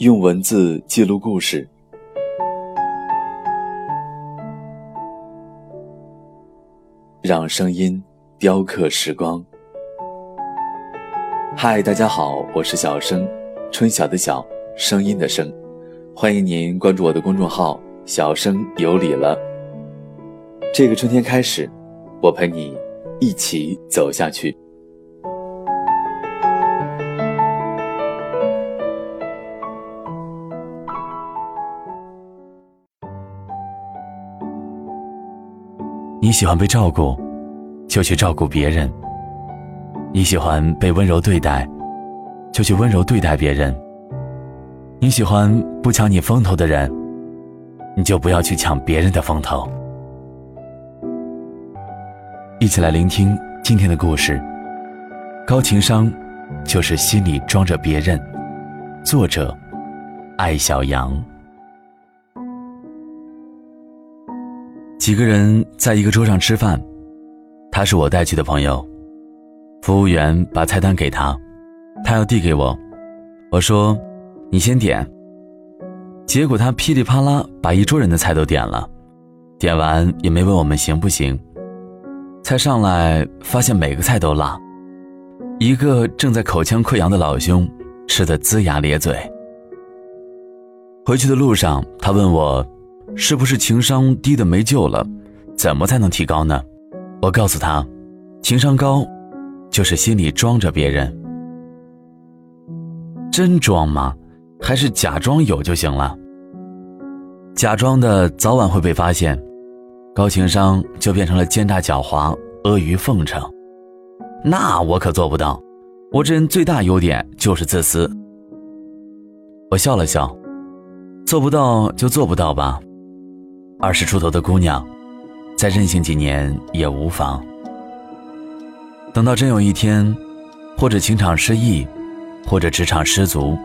用文字记录故事，让声音雕刻时光。嗨，大家好，我是小生，春晓的晓，声音的声，欢迎您关注我的公众号“小生有礼了”。这个春天开始，我陪你一起走下去。你喜欢被照顾，就去照顾别人；你喜欢被温柔对待，就去温柔对待别人；你喜欢不抢你风头的人，你就不要去抢别人的风头。一起来聆听今天的故事。高情商，就是心里装着别人。作者：艾小羊。几个人在一个桌上吃饭，他是我带去的朋友。服务员把菜单给他，他要递给我，我说：“你先点。”结果他噼里啪啦把一桌人的菜都点了，点完也没问我们行不行。菜上来，发现每个菜都辣，一个正在口腔溃疡的老兄吃得龇牙咧嘴。回去的路上，他问我。是不是情商低的没救了？怎么才能提高呢？我告诉他，情商高，就是心里装着别人。真装吗？还是假装有就行了？假装的早晚会被发现，高情商就变成了奸诈狡猾、阿谀奉承。那我可做不到，我这人最大优点就是自私。我笑了笑，做不到就做不到吧。二十出头的姑娘，再任性几年也无妨。等到真有一天，或者情场失意，或者职场失足，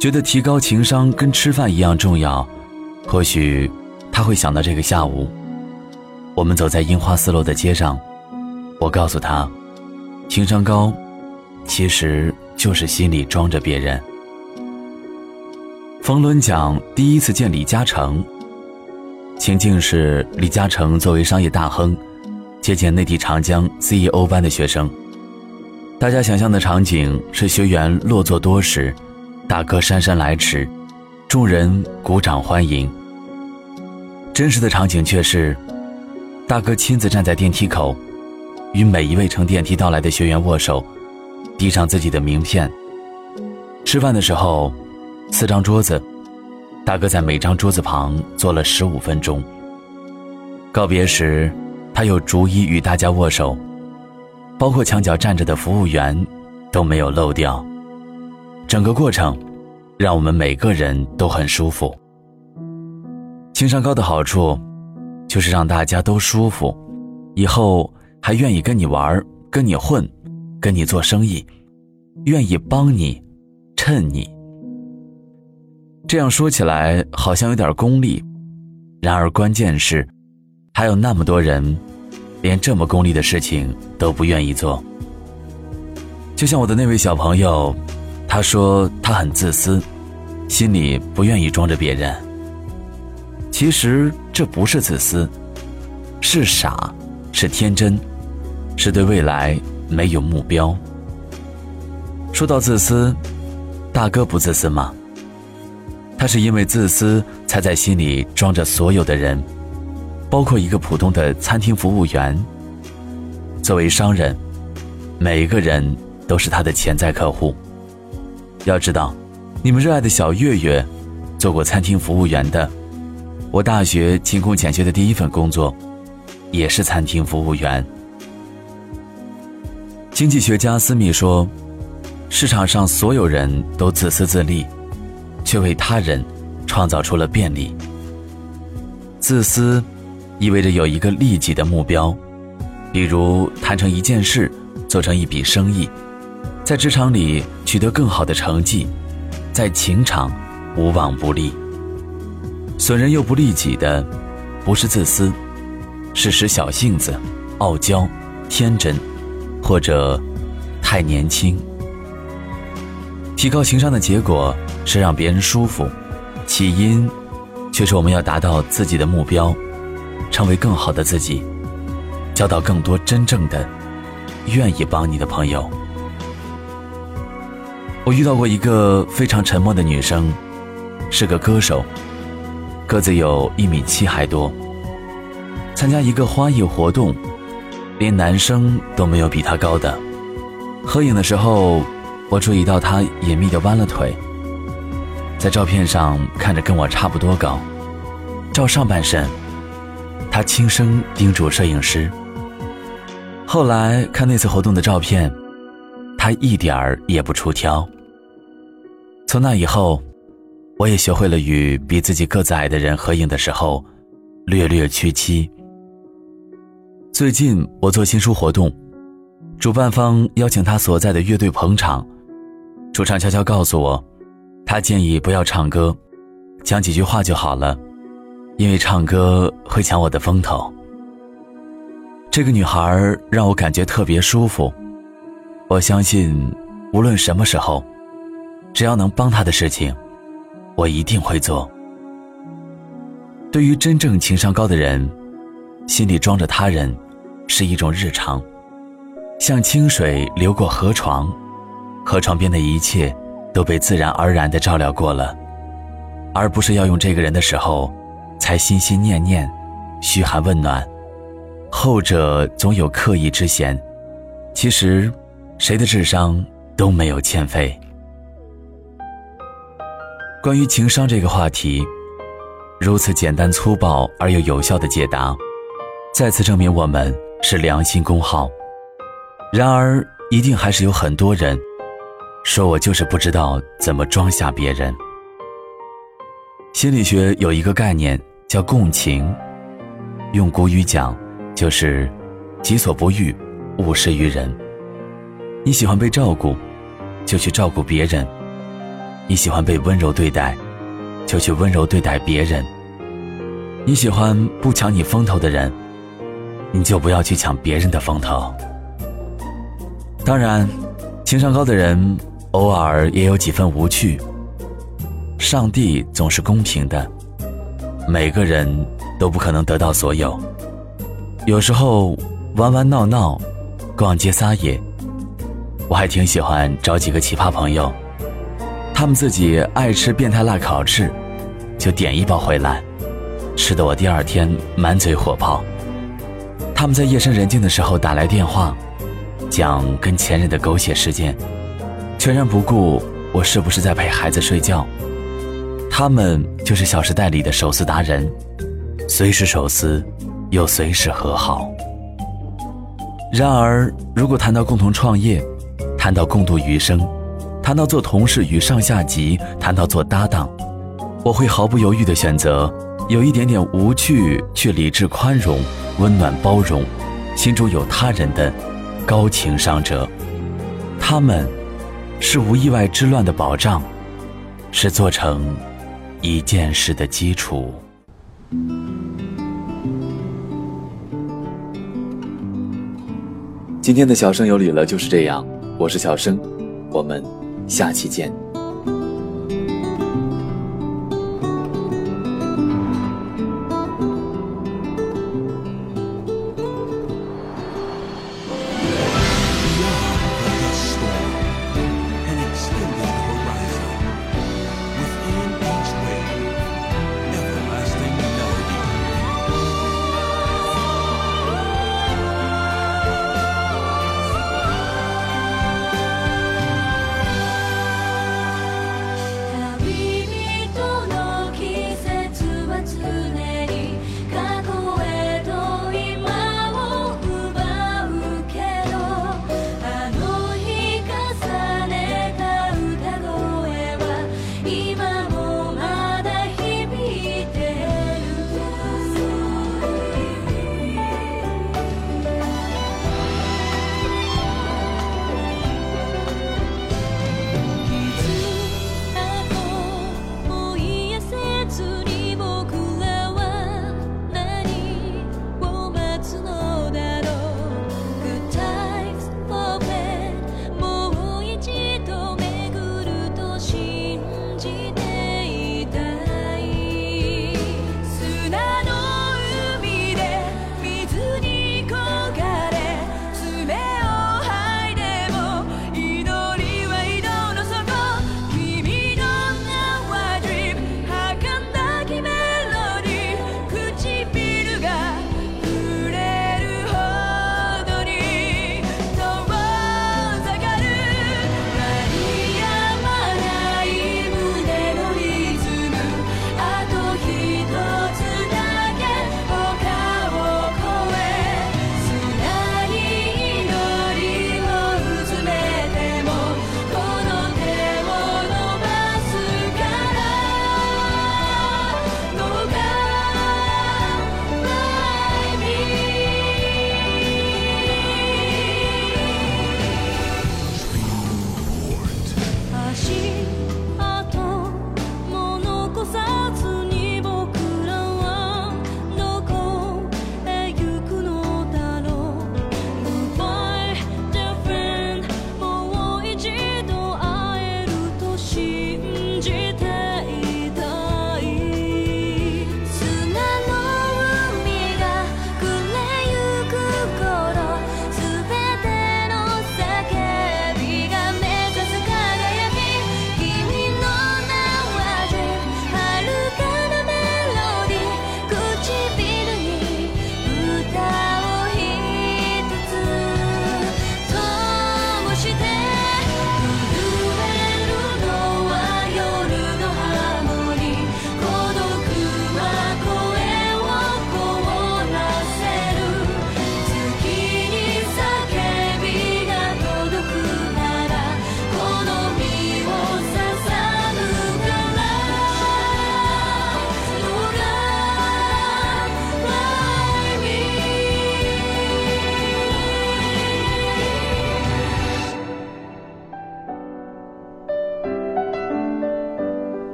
觉得提高情商跟吃饭一样重要，或许他会想到这个下午，我们走在樱花四落的街上，我告诉他，情商高，其实就是心里装着别人。冯仑讲第一次见李嘉诚。情境是李嘉诚作为商业大亨，接见内地长江 CEO 班的学生。大家想象的场景是学员落座多时，大哥姗姗来迟，众人鼓掌欢迎。真实的场景却是，大哥亲自站在电梯口，与每一位乘电梯到来的学员握手，递上自己的名片。吃饭的时候，四张桌子。大哥在每张桌子旁坐了十五分钟。告别时，他又逐一与大家握手，包括墙角站着的服务员，都没有漏掉。整个过程，让我们每个人都很舒服。情商高的好处，就是让大家都舒服，以后还愿意跟你玩、跟你混、跟你做生意，愿意帮你、衬你。这样说起来好像有点功利，然而关键是，还有那么多人，连这么功利的事情都不愿意做。就像我的那位小朋友，他说他很自私，心里不愿意装着别人。其实这不是自私，是傻，是天真，是对未来没有目标。说到自私，大哥不自私吗？他是因为自私，才在心里装着所有的人，包括一个普通的餐厅服务员。作为商人，每一个人都是他的潜在客户。要知道，你们热爱的小月月，做过餐厅服务员的；我大学勤工俭学的第一份工作，也是餐厅服务员。经济学家斯密说：“市场上所有人都自私自利。”却为他人创造出了便利。自私，意味着有一个利己的目标，比如谈成一件事，做成一笔生意，在职场里取得更好的成绩，在情场无往不利。损人又不利己的，不是自私，是使小性子、傲娇、天真，或者太年轻。提高情商的结果。是让别人舒服，起因却是我们要达到自己的目标，成为更好的自己，交到更多真正的愿意帮你的朋友。我遇到过一个非常沉默的女生，是个歌手，个子有一米七还多。参加一个花艺活动，连男生都没有比她高的。合影的时候，我注意到她隐秘的弯了腿，在照片上看着跟我差不多高。照上半身，他轻声叮嘱摄影师。后来看那次活动的照片。他一点儿也不出挑。从那以后，我也学会了与比自己个子矮的人合影的时候，略略屈膝。最近我做新书活动，主办方邀请他所在的乐队捧场，主唱悄悄告诉我，他建议不要唱歌，讲几句话就好了，因为唱歌会抢我的风头。这个女孩让我感觉特别舒服。我相信，无论什么时候，只要能帮她的事情，我一定会做。对于真正情商高的人，心里装着他人，是一种日常，像清水流过河床，河床边的一切都被自然而然的照料过了，而不是要用这个人的时候，才心心念念，嘘寒问暖，后者总有刻意之嫌，其实。谁的智商都没有欠费。关于情商这个话题，如此简单粗暴而又有效的解答，再次证明我们是良心公号。然而，一定还是有很多人说我就是不知道怎么装下别人。心理学有一个概念叫共情，用古语讲就是“己所不欲，勿施于人”。你喜欢被照顾，就去照顾别人；你喜欢被温柔对待，就去温柔对待别人；你喜欢不抢你风头的人，你就不要去抢别人的风头。当然，情商高的人偶尔也有几分无趣。上帝总是公平的，每个人都不可能得到所有。有时候玩玩闹闹，逛街撒野。我还挺喜欢找几个奇葩朋友，他们自己爱吃变态辣烤翅，就点一包回来，吃的我第二天满嘴火泡。他们在夜深人静的时候打来电话，讲跟前任的狗血事件，全然不顾我是不是在陪孩子睡觉。他们就是《小时代》里的手撕达人，随时手撕，又随时和好。然而，如果谈到共同创业，谈到共度余生，谈到做同事与上下级，谈到做搭档，我会毫不犹豫地选择有一点点无趣却理智宽容、温暖包容、心中有他人的高情商者。他们，是无意外之乱的保障，是做成一件事的基础。今天的小生有礼了，就是这样。我是小生，我们下期见。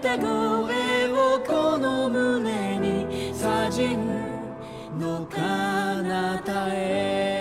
歌声をこの胸にさじんの彼方